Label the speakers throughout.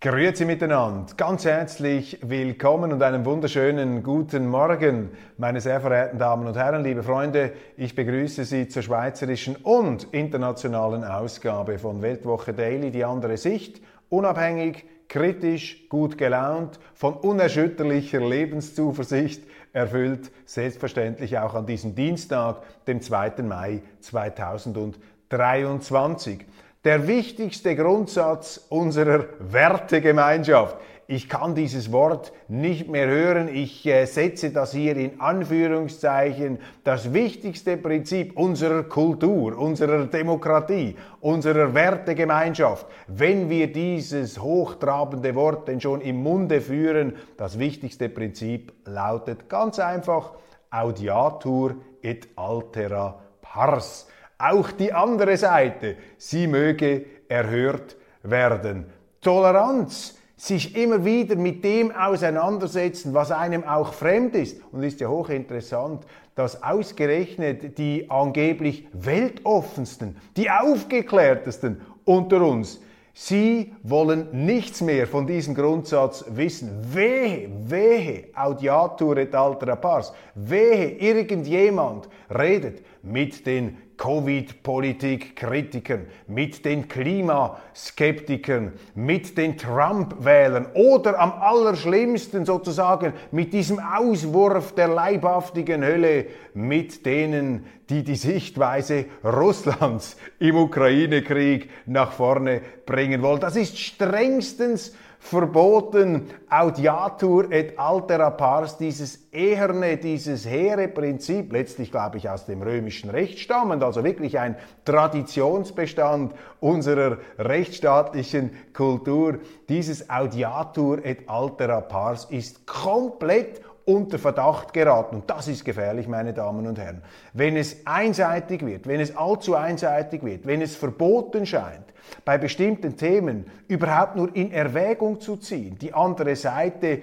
Speaker 1: Grüezi miteinander, ganz herzlich willkommen und einen wunderschönen guten Morgen, meine sehr verehrten Damen und Herren, liebe Freunde. Ich begrüße Sie zur schweizerischen und internationalen Ausgabe von Weltwoche Daily, die andere Sicht, unabhängig, kritisch, gut gelaunt, von unerschütterlicher Lebenszuversicht erfüllt, selbstverständlich auch an diesem Dienstag, dem 2. Mai 2023 der wichtigste Grundsatz unserer Wertegemeinschaft. Ich kann dieses Wort nicht mehr hören. Ich äh, setze das hier in Anführungszeichen. Das wichtigste Prinzip unserer Kultur, unserer Demokratie, unserer Wertegemeinschaft. Wenn wir dieses hochtrabende Wort denn schon im Munde führen, das wichtigste Prinzip lautet ganz einfach Audiatur et altera pars auch die andere Seite, sie möge erhört werden. Toleranz, sich immer wieder mit dem auseinandersetzen, was einem auch fremd ist. Und ist ja hochinteressant, dass ausgerechnet die angeblich weltoffensten, die aufgeklärtesten unter uns, Sie wollen nichts mehr von diesem Grundsatz wissen. Wehe, wehe, audiatur et altera pars. Wehe, irgendjemand redet mit den Covid-Politik-Kritikern, mit den Klimaskeptikern, mit den Trump-Wählern oder am allerschlimmsten sozusagen mit diesem Auswurf der leibhaftigen Hölle mit denen, die die Sichtweise Russlands im Ukraine-Krieg nach vorne bringen wollen. Das ist strengstens verboten, audiatur et altera pars, dieses eherne, dieses hehre Prinzip, letztlich glaube ich aus dem römischen Recht stammend, also wirklich ein Traditionsbestand unserer rechtsstaatlichen Kultur, dieses audiatur et altera pars ist komplett unter Verdacht geraten. Und das ist gefährlich, meine Damen und Herren. Wenn es einseitig wird, wenn es allzu einseitig wird, wenn es verboten scheint, bei bestimmten Themen überhaupt nur in Erwägung zu ziehen, die andere Seite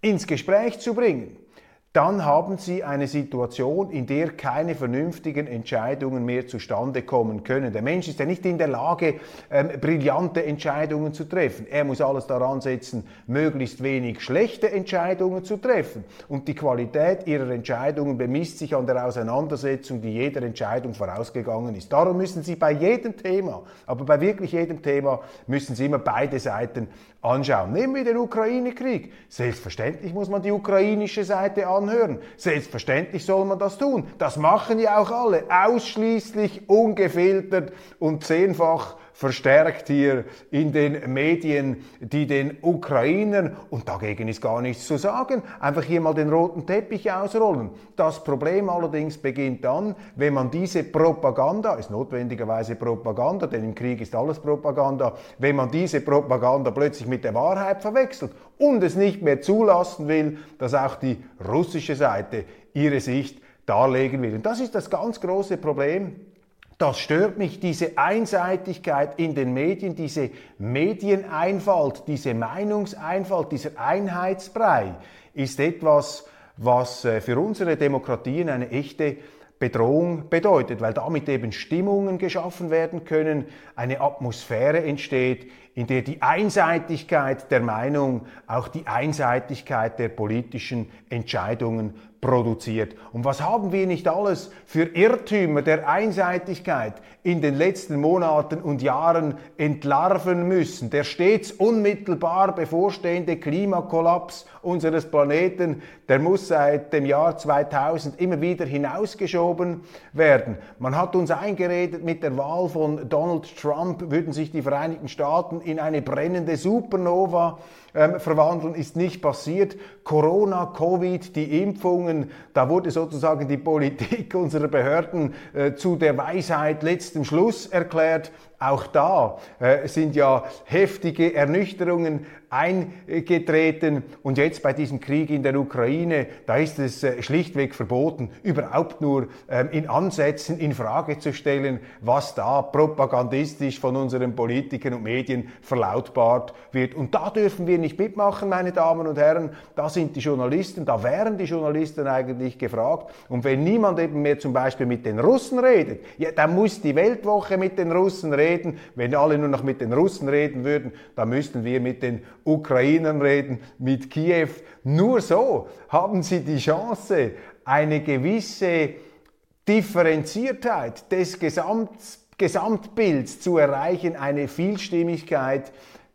Speaker 1: ins Gespräch zu bringen, dann haben Sie eine Situation, in der keine vernünftigen Entscheidungen mehr zustande kommen können. Der Mensch ist ja nicht in der Lage, ähm, brillante Entscheidungen zu treffen. Er muss alles daran setzen, möglichst wenig schlechte Entscheidungen zu treffen. Und die Qualität Ihrer Entscheidungen bemisst sich an der Auseinandersetzung, die jeder Entscheidung vorausgegangen ist. Darum müssen Sie bei jedem Thema, aber bei wirklich jedem Thema, müssen Sie immer beide Seiten anschauen. Nehmen wir den Ukraine-Krieg. Selbstverständlich muss man die ukrainische Seite anhören. Selbstverständlich soll man das tun. Das machen ja auch alle. Ausschließlich ungefiltert und zehnfach verstärkt hier in den Medien, die den Ukrainern, und dagegen ist gar nichts zu sagen, einfach hier mal den roten Teppich ausrollen. Das Problem allerdings beginnt dann, wenn man diese Propaganda, ist notwendigerweise Propaganda, denn im Krieg ist alles Propaganda, wenn man diese Propaganda plötzlich mit der Wahrheit verwechselt und es nicht mehr zulassen will, dass auch die russische Seite ihre Sicht darlegen will. Und das ist das ganz große Problem das stört mich, diese Einseitigkeit in den Medien, diese Medieneinfalt, diese Meinungseinfalt, dieser Einheitsbrei ist etwas, was äh, für unsere Demokratien eine echte Bedrohung bedeutet, weil damit eben Stimmungen geschaffen werden können, eine Atmosphäre entsteht, in der die Einseitigkeit der Meinung auch die Einseitigkeit der politischen Entscheidungen produziert. Und was haben wir nicht alles für Irrtümer der Einseitigkeit in den letzten Monaten und Jahren entlarven müssen? Der stets unmittelbar bevorstehende Klimakollaps unseres Planeten, der muss seit dem Jahr 2000 immer wieder hinausgeschoben werden. Man hat uns eingeredet, mit der Wahl von Donald Trump würden sich die Vereinigten Staaten in eine brennende Supernova ähm, verwandeln, ist nicht passiert. Corona, Covid, die Impfungen, da wurde sozusagen die Politik unserer Behörden äh, zu der Weisheit letzten Schluss erklärt. Auch da äh, sind ja heftige Ernüchterungen eingetreten. Und jetzt bei diesem Krieg in der Ukraine, da ist es äh, schlichtweg verboten, überhaupt nur ähm, in Ansätzen in Frage zu stellen, was da propagandistisch von unseren Politikern und Medien verlautbart wird. Und da dürfen wir nicht mitmachen, meine Damen und Herren. Da sind die Journalisten, da wären die Journalisten eigentlich gefragt. Und wenn niemand eben mehr zum Beispiel mit den Russen redet, ja, dann muss die Weltwoche mit den Russen reden. Wenn alle nur noch mit den Russen reden würden, dann müssten wir mit den Ukrainern reden, mit Kiew. Nur so haben sie die Chance, eine gewisse Differenziertheit des Gesamt Gesamtbilds zu erreichen, eine Vielstimmigkeit,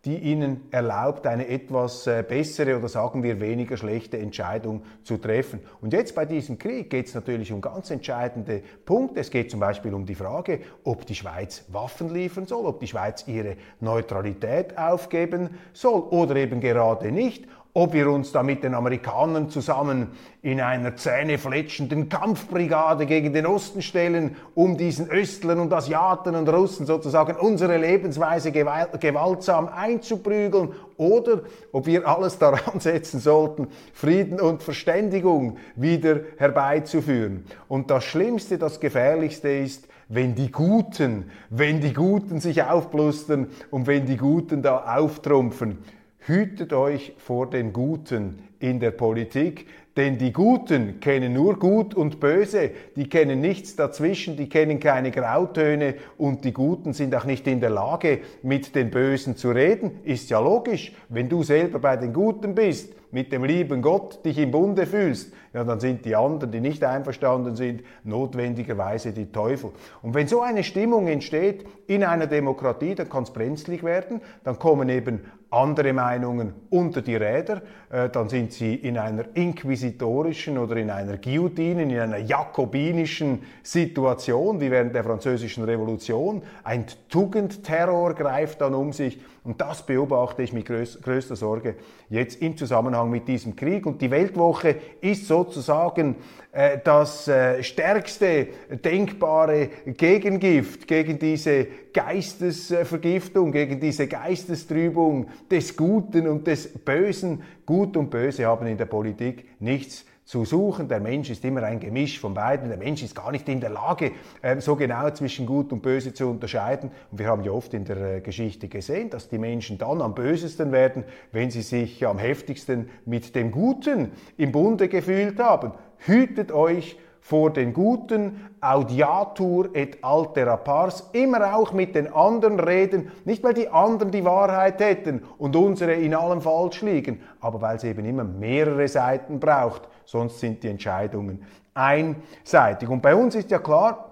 Speaker 1: die ihnen erlaubt, eine etwas äh, bessere oder sagen wir weniger schlechte Entscheidung zu treffen. Und jetzt bei diesem Krieg geht es natürlich um ganz entscheidende Punkte. Es geht zum Beispiel um die Frage, ob die Schweiz Waffen liefern soll, ob die Schweiz ihre Neutralität aufgeben soll oder eben gerade nicht ob wir uns da mit den Amerikanern zusammen in einer zähnefletschenden Kampfbrigade gegen den Osten stellen, um diesen Östlern und Asiaten und Russen sozusagen unsere Lebensweise gewaltsam einzuprügeln, oder ob wir alles daran setzen sollten, Frieden und Verständigung wieder herbeizuführen. Und das Schlimmste, das Gefährlichste ist, wenn die Guten, wenn die Guten sich aufblustern und wenn die Guten da auftrumpfen. Hütet euch vor den Guten in der Politik, denn die Guten kennen nur Gut und Böse, die kennen nichts dazwischen, die kennen keine Grautöne und die Guten sind auch nicht in der Lage, mit den Bösen zu reden. Ist ja logisch, wenn du selber bei den Guten bist, mit dem lieben Gott dich im Bunde fühlst, ja, dann sind die anderen, die nicht einverstanden sind, notwendigerweise die Teufel. Und wenn so eine Stimmung entsteht in einer Demokratie, dann kann es brenzlig werden, dann kommen eben andere Meinungen unter die Räder, äh, dann sind sie in einer inquisitorischen oder in einer Guillotine, in einer jakobinischen Situation, wie während der französischen Revolution. Ein Tugendterror greift dann um sich und das beobachte ich mit größter Sorge jetzt im Zusammenhang mit diesem Krieg. Und die Weltwoche ist sozusagen äh, das äh, stärkste denkbare Gegengift gegen diese Geistesvergiftung, gegen diese Geistestrübung des Guten und des Bösen. Gut und Böse haben in der Politik nichts zu suchen. Der Mensch ist immer ein Gemisch von beiden. Der Mensch ist gar nicht in der Lage, ähm, so genau zwischen Gut und Böse zu unterscheiden. Und wir haben ja oft in der äh, Geschichte gesehen, dass die Menschen dann am bösesten werden, wenn sie sich am heftigsten mit dem Guten im Bunde gefühlt haben. Hütet euch vor den Guten, audiatur et altera pars, immer auch mit den anderen reden, nicht weil die anderen die Wahrheit hätten und unsere in allem falsch liegen, aber weil es eben immer mehrere Seiten braucht, sonst sind die Entscheidungen einseitig. Und bei uns ist ja klar,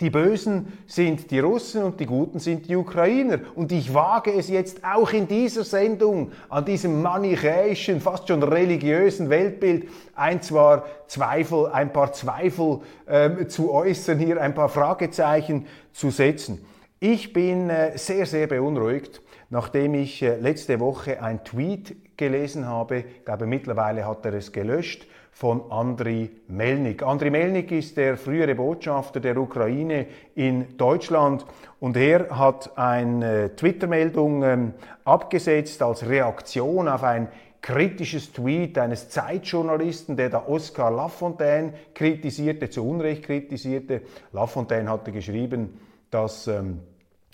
Speaker 1: die Bösen sind die Russen und die Guten sind die Ukrainer. Und ich wage es jetzt auch in dieser Sendung, an diesem manichäischen, fast schon religiösen Weltbild, ein, zwar Zweifel, ein paar Zweifel ähm, zu äußern, hier ein paar Fragezeichen zu setzen. Ich bin äh, sehr, sehr beunruhigt, nachdem ich äh, letzte Woche ein Tweet gelesen habe. Ich glaube, mittlerweile hat er es gelöscht von Andriy Melnik. Andriy Melnik ist der frühere Botschafter der Ukraine in Deutschland und er hat eine Twitter-Meldung ähm, abgesetzt als Reaktion auf ein kritisches Tweet eines Zeitjournalisten, der da Oscar Lafontaine kritisierte, zu Unrecht kritisierte. Lafontaine hatte geschrieben, dass ähm,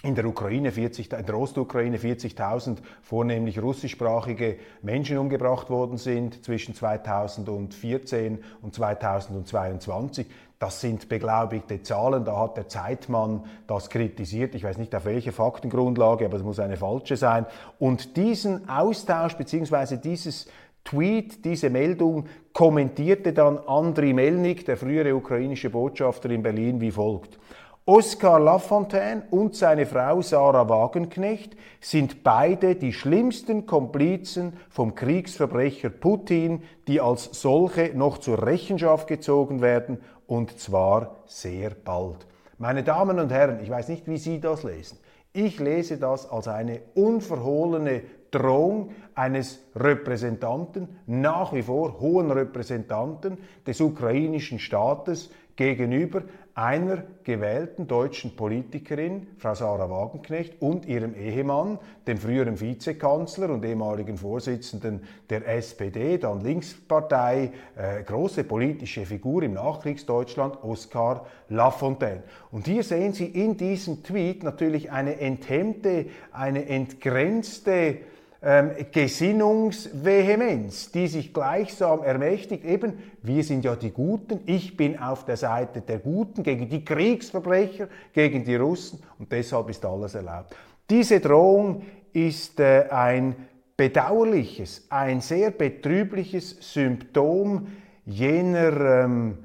Speaker 1: in der Ukraine 40, in der Ostukraine 40.000 vornehmlich russischsprachige Menschen umgebracht worden sind zwischen 2014 und 2022. Das sind beglaubigte Zahlen, da hat der Zeitmann das kritisiert. Ich weiß nicht auf welche Faktengrundlage, aber es muss eine falsche sein. Und diesen Austausch bzw. dieses Tweet, diese Meldung kommentierte dann Andriy Melnik, der frühere ukrainische Botschafter in Berlin, wie folgt. Oskar Lafontaine und seine Frau Sarah Wagenknecht sind beide die schlimmsten Komplizen vom Kriegsverbrecher Putin, die als solche noch zur Rechenschaft gezogen werden, und zwar sehr bald. Meine Damen und Herren, ich weiß nicht, wie Sie das lesen. Ich lese das als eine unverhohlene Drohung eines Repräsentanten, nach wie vor hohen Repräsentanten des ukrainischen Staates gegenüber einer gewählten deutschen Politikerin, Frau Sarah Wagenknecht, und ihrem Ehemann, dem früheren Vizekanzler und ehemaligen Vorsitzenden der SPD, dann Linkspartei, äh, große politische Figur im Nachkriegsdeutschland, Oskar Lafontaine. Und hier sehen Sie in diesem Tweet natürlich eine enthemmte, eine entgrenzte, ähm, Gesinnungsvehemenz, die sich gleichsam ermächtigt, eben, wir sind ja die Guten, ich bin auf der Seite der Guten gegen die Kriegsverbrecher, gegen die Russen. Und deshalb ist alles erlaubt. Diese Drohung ist äh, ein bedauerliches, ein sehr betrübliches Symptom jener ähm,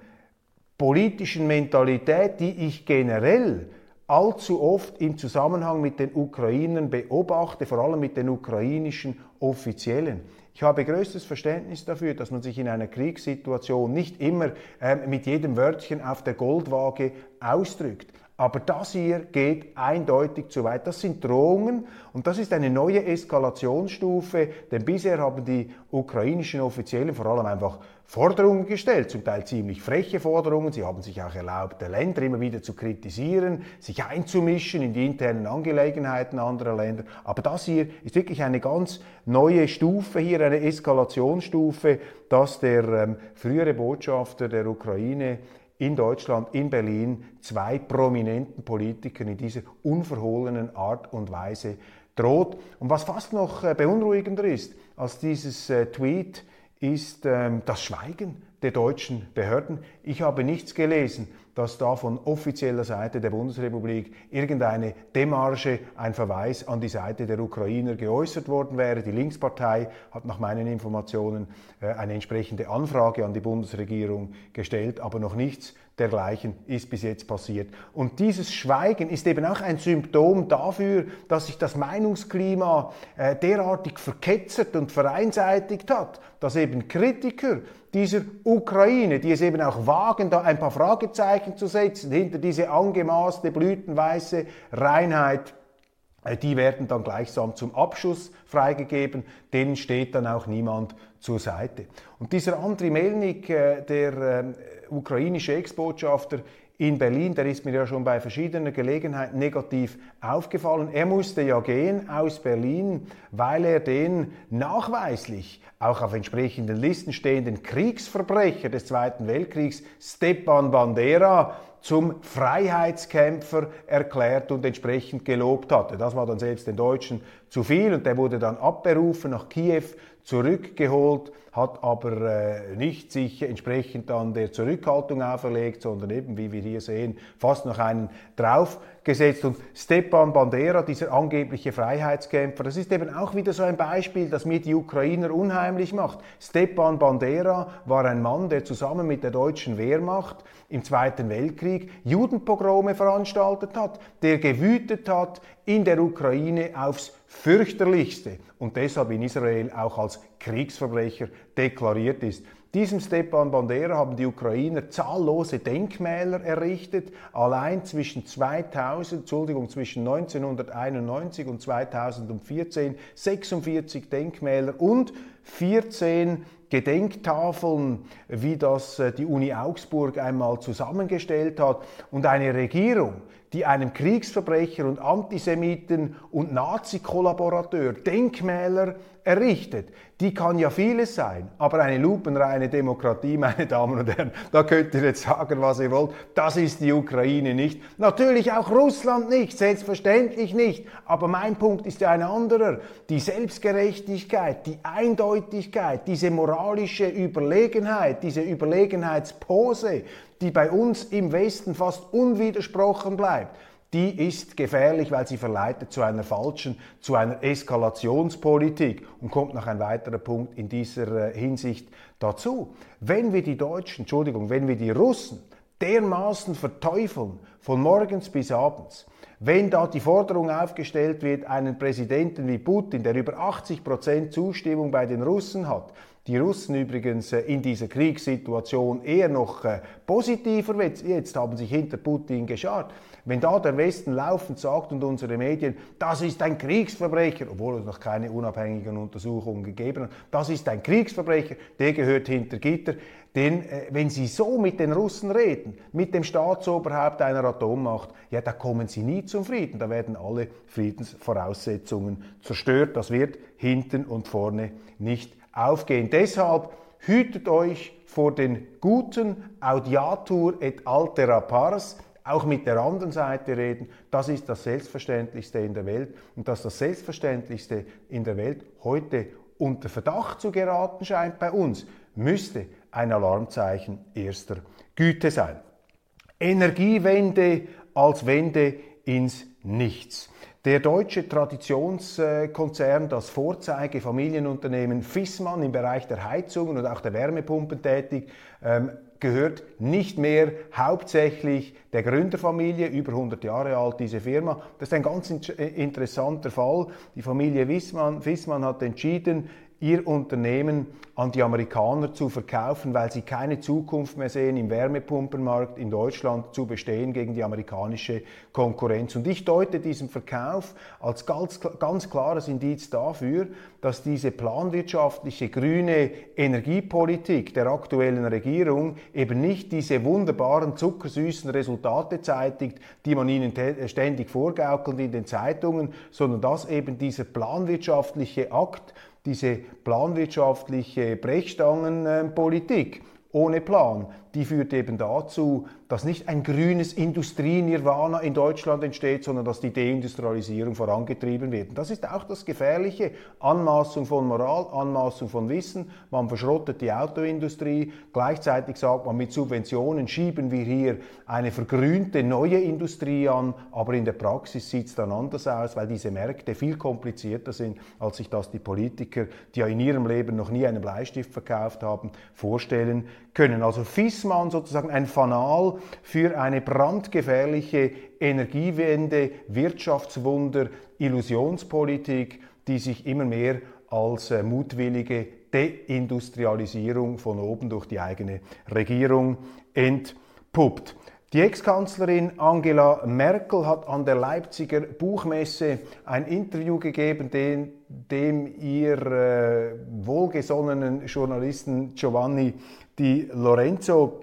Speaker 1: politischen Mentalität, die ich generell allzu oft im Zusammenhang mit den Ukrainern beobachte, vor allem mit den ukrainischen Offiziellen. Ich habe größtes Verständnis dafür, dass man sich in einer Kriegssituation nicht immer äh, mit jedem Wörtchen auf der Goldwaage ausdrückt. Aber das hier geht eindeutig zu weit. Das sind Drohungen und das ist eine neue Eskalationsstufe, denn bisher haben die ukrainischen Offiziellen vor allem einfach Forderungen gestellt, zum Teil ziemlich freche Forderungen. Sie haben sich auch erlaubt, Länder immer wieder zu kritisieren, sich einzumischen in die internen Angelegenheiten anderer Länder. Aber das hier ist wirklich eine ganz neue Stufe hier, eine Eskalationsstufe, dass der ähm, frühere Botschafter der Ukraine in Deutschland, in Berlin, zwei prominenten Politikern in dieser unverhohlenen Art und Weise droht. Und was fast noch äh, beunruhigender ist als dieses äh, Tweet, ist ähm, das Schweigen der deutschen Behörden. Ich habe nichts gelesen, dass da von offizieller Seite der Bundesrepublik irgendeine Demarche, ein Verweis an die Seite der Ukrainer geäußert worden wäre. Die Linkspartei hat nach meinen Informationen äh, eine entsprechende Anfrage an die Bundesregierung gestellt, aber noch nichts dergleichen ist bis jetzt passiert. Und dieses Schweigen ist eben auch ein Symptom dafür, dass sich das Meinungsklima äh, derartig verketzert und vereinseitigt hat, dass eben Kritiker dieser Ukraine, die es eben auch wagen, da ein paar Fragezeichen zu setzen hinter diese angemaßte blütenweiße Reinheit, äh, die werden dann gleichsam zum Abschuss freigegeben, denen steht dann auch niemand zur Seite. Und dieser Andriy Melnik, äh, der ähm, ukrainische Ex-Botschafter in Berlin, der ist mir ja schon bei verschiedenen Gelegenheiten negativ aufgefallen. Er musste ja gehen aus Berlin, weil er den nachweislich auch auf entsprechenden Listen stehenden Kriegsverbrecher des Zweiten Weltkriegs, Stepan Bandera, zum Freiheitskämpfer erklärt und entsprechend gelobt hatte. Das war dann selbst den Deutschen zu viel und der wurde dann abberufen nach Kiew zurückgeholt, hat aber äh, nicht sich entsprechend dann der Zurückhaltung auferlegt, sondern eben, wie wir hier sehen, fast noch einen draufgesetzt. Und Stepan Bandera, dieser angebliche Freiheitskämpfer, das ist eben auch wieder so ein Beispiel, das mir die Ukrainer unheimlich macht. Stepan Bandera war ein Mann, der zusammen mit der deutschen Wehrmacht im Zweiten Weltkrieg Judenpogrome veranstaltet hat, der gewütet hat in der Ukraine aufs fürchterlichste und deshalb in Israel auch als Kriegsverbrecher deklariert ist. Diesem Stepan Bandera haben die Ukrainer zahllose Denkmäler errichtet. Allein zwischen 2000, Entschuldigung, zwischen 1991 und 2014 46 Denkmäler und 14 Gedenktafeln, wie das äh, die Uni Augsburg einmal zusammengestellt hat. Und eine Regierung, die einem Kriegsverbrecher und Antisemiten und Nazi-Kollaborateur Denkmäler errichtet. Die kann ja vieles sein, aber eine lupenreine Demokratie, meine Damen und Herren, da könnt ihr jetzt sagen, was ihr wollt, das ist die Ukraine nicht. Natürlich auch Russland nicht, selbstverständlich nicht, aber mein Punkt ist ja ein anderer. Die Selbstgerechtigkeit, die Eindeutigkeit, diese moralische Überlegenheit, diese Überlegenheitspose, die bei uns im Westen fast unwidersprochen bleibt, die ist gefährlich, weil sie verleitet zu einer falschen, zu einer Eskalationspolitik. Und kommt noch ein weiterer Punkt in dieser äh, Hinsicht dazu. Wenn wir die Deutschen, Entschuldigung, wenn wir die Russen dermaßen verteufeln, von morgens bis abends, wenn da die Forderung aufgestellt wird, einen Präsidenten wie Putin, der über 80 Prozent Zustimmung bei den Russen hat, die Russen übrigens äh, in dieser Kriegssituation eher noch äh, positiver, jetzt haben sich hinter Putin geschart. Wenn da der Westen laufend sagt und unsere Medien, das ist ein Kriegsverbrecher, obwohl es noch keine unabhängigen Untersuchungen gegeben hat, das ist ein Kriegsverbrecher, der gehört hinter Gitter. Denn äh, wenn Sie so mit den Russen reden, mit dem Staatsoberhaupt einer Atommacht, ja, da kommen Sie nie zum Frieden. Da werden alle Friedensvoraussetzungen zerstört. Das wird hinten und vorne nicht aufgehen. Deshalb hütet euch vor den guten Audiatur et altera pars, auch mit der anderen Seite reden. Das ist das Selbstverständlichste in der Welt und dass das Selbstverständlichste in der Welt heute unter Verdacht zu geraten scheint bei uns, müsste ein Alarmzeichen erster Güte sein. Energiewende als Wende ins Nichts. Der deutsche Traditionskonzern, das Vorzeige-Familienunternehmen Fissmann im Bereich der Heizungen und auch der Wärmepumpen tätig, ähm, gehört nicht mehr hauptsächlich der Gründerfamilie, über 100 Jahre alt diese Firma. Das ist ein ganz interessanter Fall. Die Familie Fissmann hat entschieden, ihr Unternehmen an die Amerikaner zu verkaufen, weil sie keine Zukunft mehr sehen, im Wärmepumpenmarkt in Deutschland zu bestehen gegen die amerikanische Konkurrenz. Und ich deute diesen Verkauf als ganz, ganz klares Indiz dafür, dass diese planwirtschaftliche grüne Energiepolitik der aktuellen Regierung eben nicht diese wunderbaren zuckersüßen Resultate zeitigt, die man ihnen ständig vorgaukelt in den Zeitungen, sondern dass eben dieser planwirtschaftliche Akt diese planwirtschaftliche Brechstangenpolitik ohne Plan, die führt eben dazu, dass nicht ein grünes Industrienirvana in Deutschland entsteht, sondern dass die Deindustrialisierung vorangetrieben wird. Und das ist auch das Gefährliche. Anmaßung von Moral, Anmaßung von Wissen. Man verschrottet die Autoindustrie. Gleichzeitig sagt man, mit Subventionen schieben wir hier eine vergrünte neue Industrie an. Aber in der Praxis sieht es dann anders aus, weil diese Märkte viel komplizierter sind, als sich das die Politiker, die ja in ihrem Leben noch nie einen Bleistift verkauft haben, vorstellen können. Also Fissmann sozusagen ein Fanal für eine brandgefährliche Energiewende, Wirtschaftswunder, Illusionspolitik, die sich immer mehr als äh, mutwillige Deindustrialisierung von oben durch die eigene Regierung entpuppt. Die Ex-Kanzlerin Angela Merkel hat an der Leipziger Buchmesse ein Interview gegeben, dem, dem ihr äh, wohlgesonnenen Journalisten Giovanni Di Lorenzo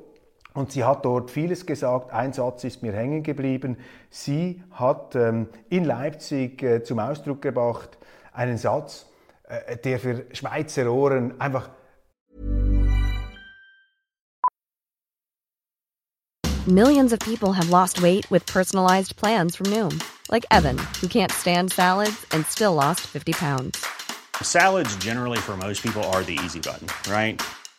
Speaker 1: und sie hat dort vieles gesagt. Ein Satz ist mir hängen geblieben. Sie hat ähm, in Leipzig äh, zum Ausdruck gebracht einen Satz, äh, der für Schweizer Ohren einfach
Speaker 2: Millions of people have lost weight with personalized plans from Noom, like Evan, who can't stand salads and still lost 50 pounds.
Speaker 3: Salads generally for most people are the easy button, right?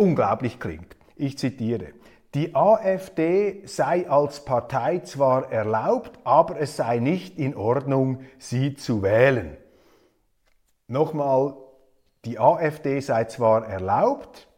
Speaker 1: unglaublich klingt. Ich zitiere. Die AfD sei als Partei zwar erlaubt, aber es sei nicht in Ordnung, sie zu wählen. Nochmal, die AfD sei zwar erlaubt,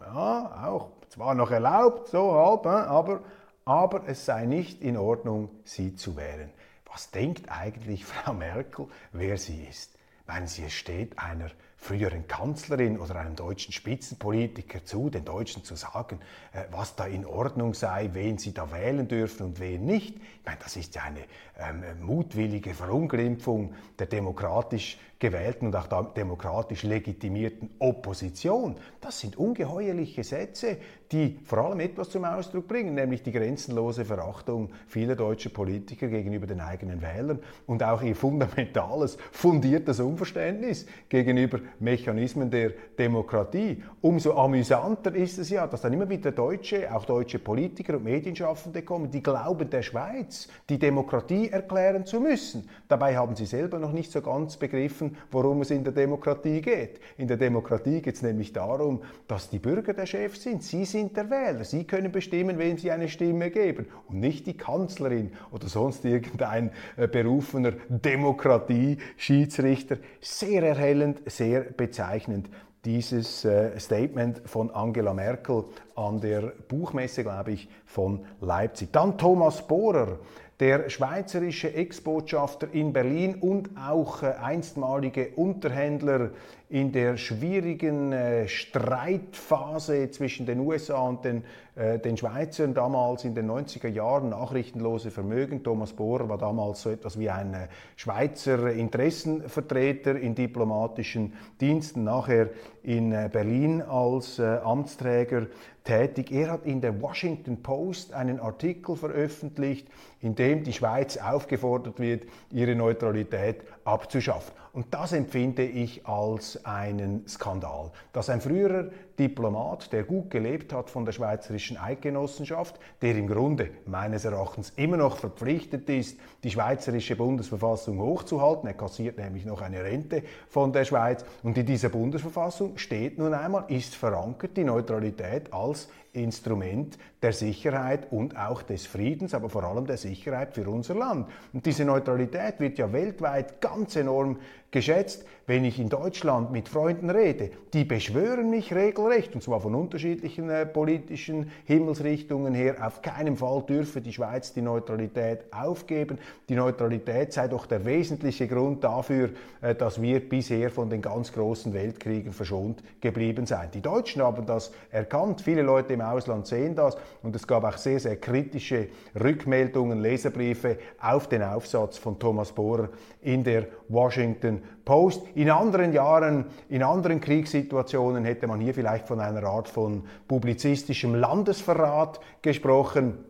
Speaker 1: ja, auch zwar noch erlaubt, so halb, aber, aber es sei nicht in Ordnung, sie zu wählen. Was denkt eigentlich Frau Merkel, wer sie ist? Meinen Sie, steht einer früheren Kanzlerin oder einem deutschen Spitzenpolitiker zu, den Deutschen zu sagen, äh, was da in Ordnung sei, wen sie da wählen dürfen und wen nicht. Ich meine, das ist ja eine ähm, mutwillige Verunglimpfung der demokratisch gewählten und auch demokratisch legitimierten Opposition. Das sind ungeheuerliche Sätze, die vor allem etwas zum Ausdruck bringen, nämlich die grenzenlose Verachtung vieler deutscher Politiker gegenüber den eigenen Wählern und auch ihr fundamentales, fundiertes Unverständnis gegenüber Mechanismen der Demokratie. Umso amüsanter ist es ja, dass dann immer wieder Deutsche, auch deutsche Politiker und Medienschaffende kommen, die glauben der Schweiz die Demokratie erklären zu müssen. Dabei haben sie selber noch nicht so ganz begriffen, worum es in der Demokratie geht. In der Demokratie geht es nämlich darum, dass die Bürger der Chef sind. Sie sind der Wähler. Sie können bestimmen, wem sie eine Stimme geben und nicht die Kanzlerin oder sonst irgendein äh, berufener Demokratie-Schiedsrichter. Sehr erhellend, sehr bezeichnend dieses äh, Statement von Angela Merkel an der Buchmesse, glaube ich, von Leipzig. Dann Thomas Bohrer, der schweizerische Ex-Botschafter in Berlin und auch äh, einstmalige Unterhändler in der schwierigen äh, Streitphase zwischen den USA und den, äh, den Schweizern damals in den 90er Jahren, nachrichtenlose Vermögen. Thomas Bohrer war damals so etwas wie ein äh, Schweizer Interessenvertreter in diplomatischen Diensten, nachher in äh, Berlin als äh, Amtsträger tätig. Er hat in der Washington Post einen Artikel veröffentlicht, in dem die Schweiz aufgefordert wird, ihre Neutralität abzuschaffen. Und das empfinde ich als einen Skandal, dass ein früherer Diplomat, der gut gelebt hat von der Schweizerischen Eidgenossenschaft, der im Grunde meines Erachtens immer noch verpflichtet ist, die Schweizerische Bundesverfassung hochzuhalten, er kassiert nämlich noch eine Rente von der Schweiz, und in dieser Bundesverfassung steht nun einmal, ist verankert die Neutralität als Instrument der Sicherheit und auch des Friedens, aber vor allem der Sicherheit für unser Land. Und diese Neutralität wird ja weltweit ganz enorm geschätzt, wenn ich in Deutschland mit Freunden rede. Die beschwören mich regelrecht, und zwar von unterschiedlichen äh, politischen Himmelsrichtungen her. Auf keinen Fall dürfe die Schweiz die Neutralität aufgeben. Die Neutralität sei doch der wesentliche Grund dafür, äh, dass wir bisher von den ganz großen Weltkriegen verschont geblieben seien. Die Deutschen haben das erkannt. Viele Leute im Ausland sehen das. Und es gab auch sehr, sehr kritische Rückmeldungen, Leserbriefe auf den Aufsatz von Thomas Bohrer in der Washington Post. In anderen Jahren, in anderen Kriegssituationen hätte man hier vielleicht von einer Art von publizistischem Landesverrat gesprochen.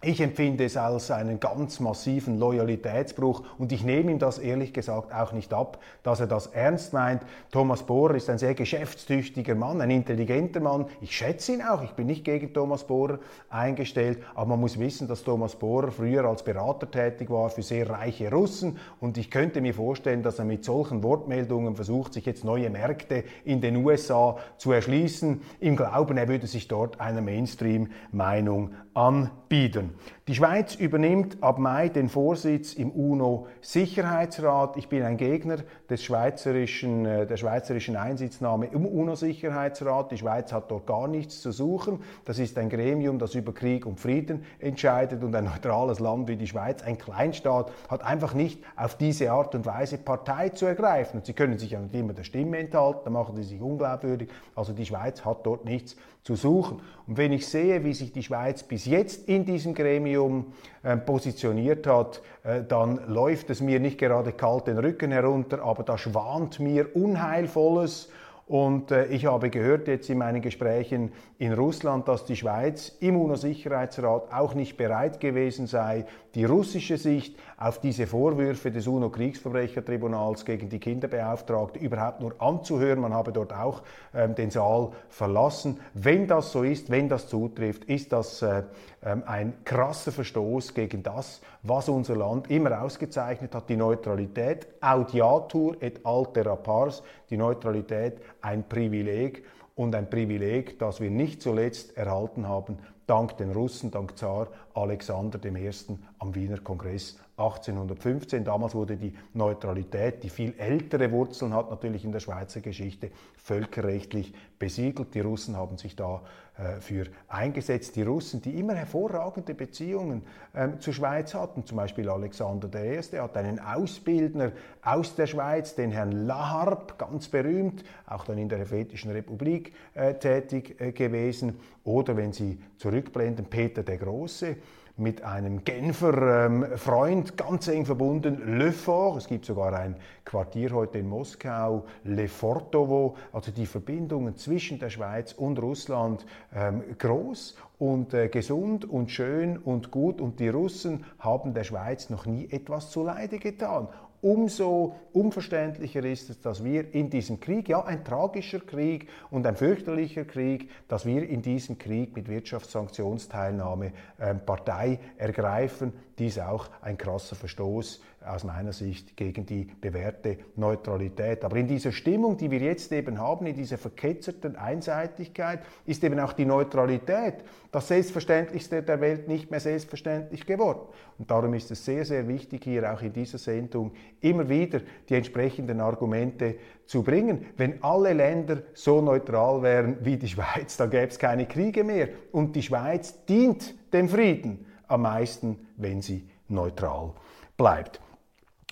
Speaker 1: Ich empfinde es als einen ganz massiven Loyalitätsbruch und ich nehme ihm das ehrlich gesagt auch nicht ab, dass er das ernst meint. Thomas Bohrer ist ein sehr geschäftstüchtiger Mann, ein intelligenter Mann. Ich schätze ihn auch, ich bin nicht gegen Thomas Bohrer eingestellt, aber man muss wissen, dass Thomas Bohrer früher als Berater tätig war für sehr reiche Russen und ich könnte mir vorstellen, dass er mit solchen Wortmeldungen versucht, sich jetzt neue Märkte in den USA zu erschließen, im Glauben, er würde sich dort einer Mainstream-Meinung anbieten. Die Schweiz übernimmt ab Mai den Vorsitz im UNO-Sicherheitsrat. Ich bin ein Gegner des schweizerischen, äh, der schweizerischen Einsitznahme im UNO-Sicherheitsrat. Die Schweiz hat dort gar nichts zu suchen. Das ist ein Gremium, das über Krieg und Frieden entscheidet und ein neutrales Land wie die Schweiz, ein Kleinstaat, hat einfach nicht auf diese Art und Weise Partei zu ergreifen. Und sie können sich ja nicht immer der Stimme enthalten, da machen sie sich unglaubwürdig. Also die Schweiz hat dort nichts zu suchen. Und wenn ich sehe, wie sich die Schweiz bis jetzt in diesem Gremium äh, positioniert hat, äh, dann läuft es mir nicht gerade kalt den Rücken herunter, aber da schwant mir Unheilvolles Und äh, ich habe gehört jetzt in meinen Gesprächen in Russland, dass die Schweiz im UNO-Sicherheitsrat auch nicht bereit gewesen sei, die russische Sicht auf diese Vorwürfe des UNO-Kriegsverbrechertribunals gegen die Kinderbeauftragte überhaupt nur anzuhören. Man habe dort auch ähm, den Saal verlassen. Wenn das so ist, wenn das zutrifft, ist das äh, ähm, ein krasser Verstoß gegen das, was unser Land immer ausgezeichnet hat, die Neutralität, audiatur et altera pars, die Neutralität ein Privileg und ein Privileg, das wir nicht zuletzt erhalten haben dank den Russen, dank Zar Alexander I. am Wiener Kongress 1815. Damals wurde die Neutralität, die viel ältere Wurzeln hat natürlich in der Schweizer Geschichte, völkerrechtlich besiegelt. Die Russen haben sich da äh, eingesetzt. Die Russen, die immer hervorragende Beziehungen ähm, zur Schweiz hatten, zum Beispiel Alexander I. hat einen Ausbildner aus der Schweiz, den Herrn Laharp, ganz berühmt, auch dann in der Helvetischen Republik äh, tätig äh, gewesen. Oder wenn Sie zurückblenden, Peter der Große, mit einem Genfer ähm, Freund ganz eng verbunden, Lefort. Es gibt sogar ein Quartier heute in Moskau, Lefortovo. Also die Verbindungen zwischen der Schweiz und Russland ähm, groß und äh, gesund und schön und gut. Und die Russen haben der Schweiz noch nie etwas zuleide getan umso unverständlicher ist es, dass wir in diesem Krieg, ja ein tragischer Krieg und ein fürchterlicher Krieg, dass wir in diesem Krieg mit Wirtschaftssanktionsteilnahme äh, Partei ergreifen. Dies auch ein krasser Verstoß aus meiner Sicht gegen die bewährte Neutralität. Aber in dieser Stimmung, die wir jetzt eben haben, in dieser verketzerten Einseitigkeit, ist eben auch die Neutralität, das Selbstverständlichste der Welt, nicht mehr selbstverständlich geworden. Und darum ist es sehr, sehr wichtig, hier auch in dieser Sendung immer wieder die entsprechenden Argumente zu bringen. Wenn alle Länder so neutral wären wie die Schweiz, dann gäbe es keine Kriege mehr. Und die Schweiz dient dem Frieden am meisten, wenn sie neutral bleibt.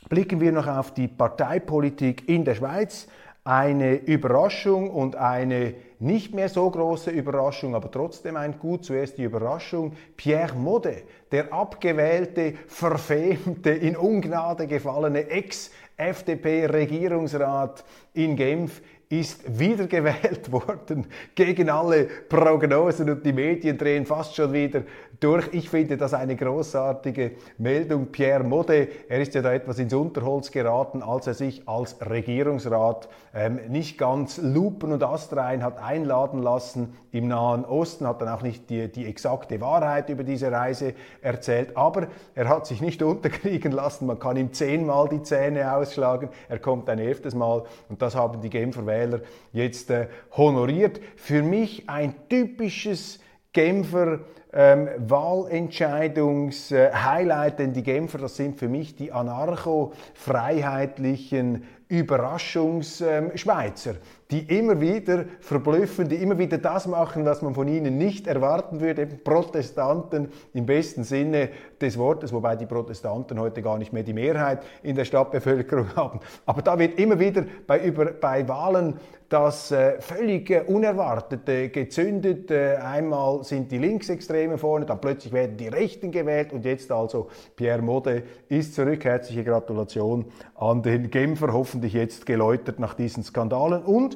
Speaker 1: Blicken wir noch auf die Parteipolitik in der Schweiz. Eine Überraschung und eine nicht mehr so große Überraschung, aber trotzdem ein Gut. Zuerst die Überraschung. Pierre Mode, der abgewählte, verfemte, in Ungnade gefallene Ex-FDP-Regierungsrat in Genf, ist wiedergewählt worden gegen alle Prognosen und die Medien drehen fast schon wieder durch. Ich finde das eine großartige Meldung. Pierre Mode, er ist ja da etwas ins Unterholz geraten, als er sich als Regierungsrat ähm, nicht ganz lupen und astrein hat einladen lassen im Nahen Osten, hat dann auch nicht die, die exakte Wahrheit über diese Reise erzählt, aber er hat sich nicht unterkriegen lassen. Man kann ihm zehnmal die Zähne ausschlagen, er kommt ein elftes Mal und das haben die Genfer Wähler jetzt äh, honoriert. Für mich ein typisches Genfer ähm, Wahlentscheidungs-Highlight, äh, denn die Genfer, das sind für mich die anarcho-freiheitlichen Überraschungsschweizer, ähm, die immer wieder verblüffen, die immer wieder das machen, was man von ihnen nicht erwarten würde, eben Protestanten im besten Sinne des Wortes, wobei die Protestanten heute gar nicht mehr die Mehrheit in der Stadtbevölkerung haben. Aber da wird immer wieder bei, über, bei Wahlen das äh, völlig äh, Unerwartete gezündet. Äh, einmal sind die Linksextremen vorne, dann plötzlich werden die Rechten gewählt und jetzt also Pierre Mode ist zurück. Herzliche Gratulation an den Genfer, hoffentlich jetzt geläutert nach diesen Skandalen. Und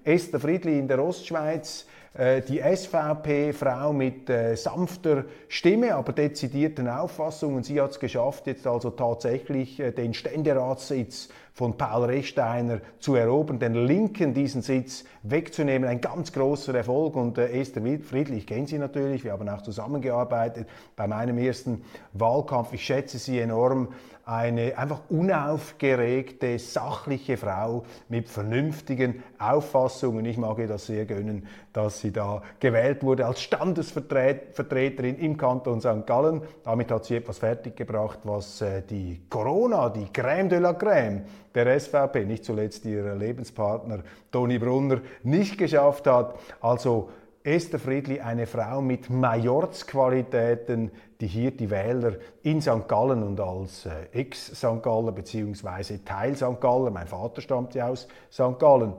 Speaker 1: Esther Friedli in der Ostschweiz, äh, die SVP-Frau mit äh, sanfter Stimme, aber dezidierten Auffassungen. Sie hat es geschafft, jetzt also tatsächlich äh, den Ständeratssitz von Paul Rechsteiner zu erobern, den Linken diesen Sitz wegzunehmen. Ein ganz großer Erfolg. Und äh, Esther Friedli, ich kenne sie natürlich, wir haben auch zusammengearbeitet bei meinem ersten Wahlkampf. Ich schätze sie enorm. Eine einfach unaufgeregte, sachliche Frau mit vernünftigen Auffassungen. Ich mag ihr das sehr gönnen, dass sie da gewählt wurde als Standesvertreterin im Kanton St. Gallen. Damit hat sie etwas fertiggebracht, was äh, die Corona, die Crème de la Crème, der SVP, nicht zuletzt ihr Lebenspartner Toni Brunner, nicht geschafft hat. Also Esther Friedli, eine Frau mit Majorzqualitäten, die hier die Wähler in St. Gallen und als äh, Ex-St. Galler bzw. Teil St. Galler, mein Vater stammt ja aus St. Gallen,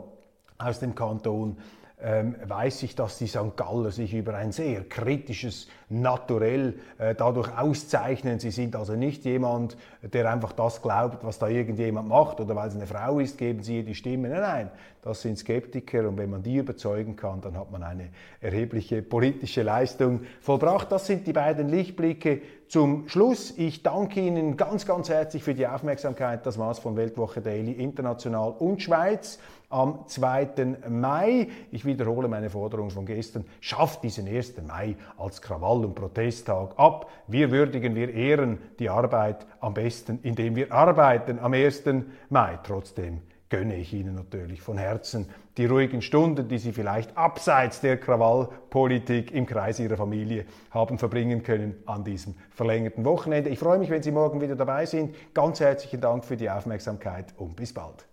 Speaker 1: aus dem Kanton, ähm, weiß ich, dass die St. Galler sich über ein sehr kritisches Naturell äh, dadurch auszeichnen. Sie sind also nicht jemand, der einfach das glaubt, was da irgendjemand macht oder weil es eine Frau ist, geben sie ihr die Stimme. Nein, nein, das sind Skeptiker und wenn man die überzeugen kann, dann hat man eine erhebliche politische Leistung vollbracht. Das sind die beiden Lichtblicke zum Schluss. Ich danke Ihnen ganz, ganz herzlich für die Aufmerksamkeit. Das war's von Weltwoche Daily International und Schweiz am 2. Mai. Ich wiederhole meine Forderung von gestern. Schafft diesen 1. Mai als Krawall- und Protesttag ab. Wir würdigen, wir ehren die Arbeit am besten, indem wir arbeiten am 1. Mai. Trotzdem gönne ich Ihnen natürlich von Herzen die ruhigen Stunden, die Sie vielleicht abseits der Krawallpolitik im Kreis Ihrer Familie haben verbringen können an diesem verlängerten Wochenende. Ich freue mich, wenn Sie morgen wieder dabei sind. Ganz herzlichen Dank für die Aufmerksamkeit und bis bald.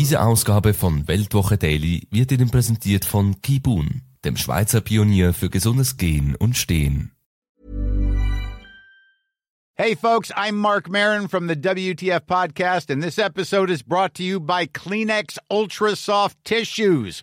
Speaker 4: Diese Ausgabe von Weltwoche Daily wird Ihnen präsentiert von Kibun, dem Schweizer Pionier für gesundes Gehen und Stehen.
Speaker 5: Hey folks, I'm Mark Marin from the WTF podcast and this episode is brought to you by Kleenex Ultra Soft Tissues